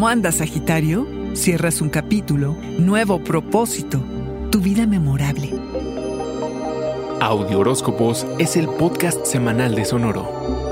¿Cómo andas, Sagitario? Cierras un capítulo, nuevo propósito, tu vida memorable. Audio Horóscopos es el podcast semanal de Sonoro.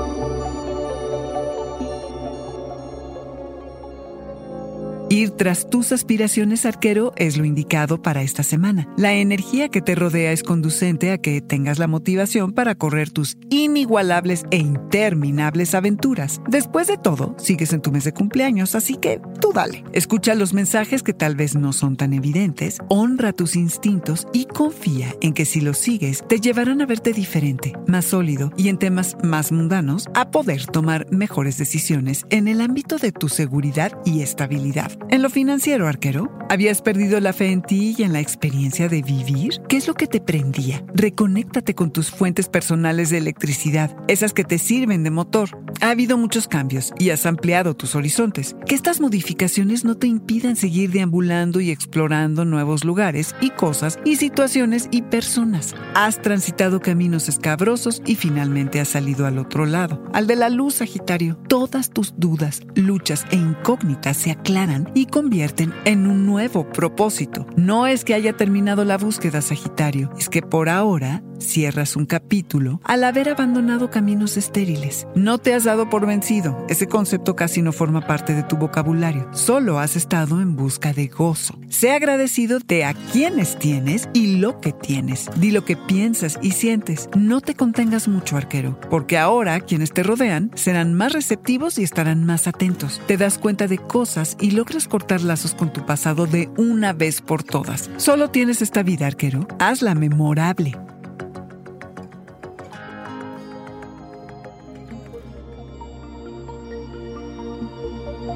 Ir tras tus aspiraciones, arquero, es lo indicado para esta semana. La energía que te rodea es conducente a que tengas la motivación para correr tus inigualables e interminables aventuras. Después de todo, sigues en tu mes de cumpleaños, así que tú dale. Escucha los mensajes que tal vez no son tan evidentes, honra tus instintos y confía en que si los sigues, te llevarán a verte diferente, más sólido y en temas más mundanos, a poder tomar mejores decisiones en el ámbito de tu seguridad y estabilidad. En lo financiero, arquero, ¿habías perdido la fe en ti y en la experiencia de vivir? ¿Qué es lo que te prendía? Reconéctate con tus fuentes personales de electricidad, esas que te sirven de motor. Ha habido muchos cambios y has ampliado tus horizontes. Que estas modificaciones no te impidan seguir deambulando y explorando nuevos lugares y cosas y situaciones y personas. Has transitado caminos escabrosos y finalmente has salido al otro lado, al de la luz, Sagitario. Todas tus dudas, luchas e incógnitas se aclaran y convierten en un nuevo propósito. No es que haya terminado la búsqueda, Sagitario, es que por ahora cierras un capítulo al haber abandonado caminos estériles. No te has dado por vencido, ese concepto casi no forma parte de tu vocabulario, solo has estado en busca de gozo. Sé agradecido de a quienes tienes y lo que tienes. Di lo que piensas y sientes. No te contengas mucho, arquero, porque ahora quienes te rodean serán más receptivos y estarán más atentos. Te das cuenta de cosas y logras cortar lazos con tu pasado de una vez por todas. Solo tienes esta vida, arquero. Hazla memorable.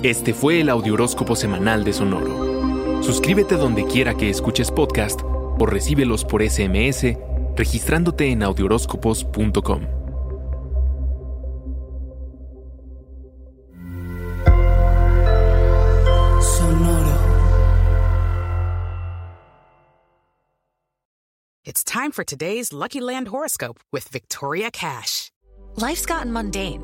Este fue el Audioróscopo semanal de Sonoro. Suscríbete donde quiera que escuches podcast o recíbelos por SMS registrándote en audioróscopos.com. Sonoro. It's time for today's Lucky Land horoscope with Victoria Cash. Life's gotten mundane,